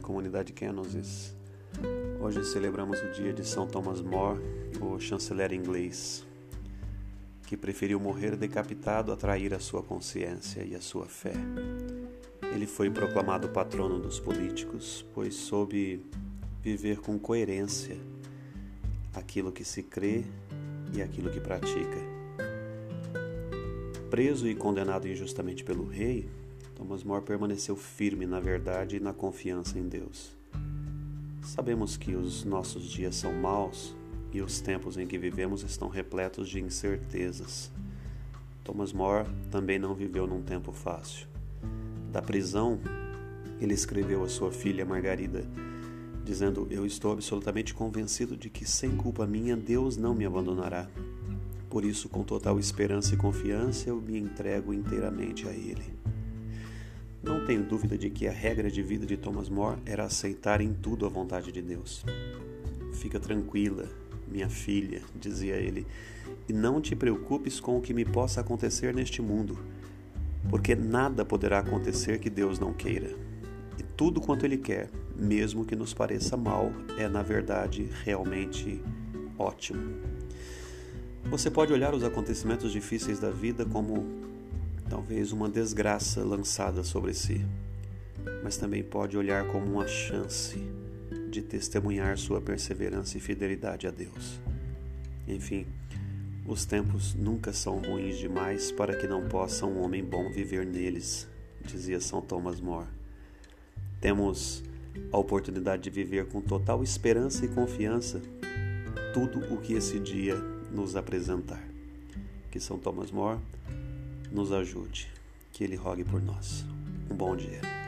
comunidade Kenosis. Hoje celebramos o dia de São Thomas More, o chanceler inglês, que preferiu morrer decapitado a trair a sua consciência e a sua fé. Ele foi proclamado patrono dos políticos, pois soube viver com coerência aquilo que se crê e aquilo que pratica. Preso e condenado injustamente pelo rei, Thomas More permaneceu firme na verdade e na confiança em Deus. Sabemos que os nossos dias são maus e os tempos em que vivemos estão repletos de incertezas. Thomas More também não viveu num tempo fácil. Da prisão, ele escreveu à sua filha Margarida, dizendo: Eu estou absolutamente convencido de que, sem culpa minha, Deus não me abandonará. Por isso, com total esperança e confiança, eu me entrego inteiramente a Ele. Tenho dúvida de que a regra de vida de Thomas More era aceitar em tudo a vontade de Deus. Fica tranquila, minha filha, dizia ele, e não te preocupes com o que me possa acontecer neste mundo, porque nada poderá acontecer que Deus não queira. E tudo quanto Ele quer, mesmo que nos pareça mal, é na verdade realmente ótimo. Você pode olhar os acontecimentos difíceis da vida como talvez uma desgraça lançada sobre si, mas também pode olhar como uma chance de testemunhar sua perseverança e fidelidade a Deus. Enfim, os tempos nunca são ruins demais para que não possa um homem bom viver neles, dizia São Thomas More. Temos a oportunidade de viver com total esperança e confiança tudo o que esse dia nos apresentar. Que São Thomas More nos ajude, que Ele rogue por nós. Um bom dia.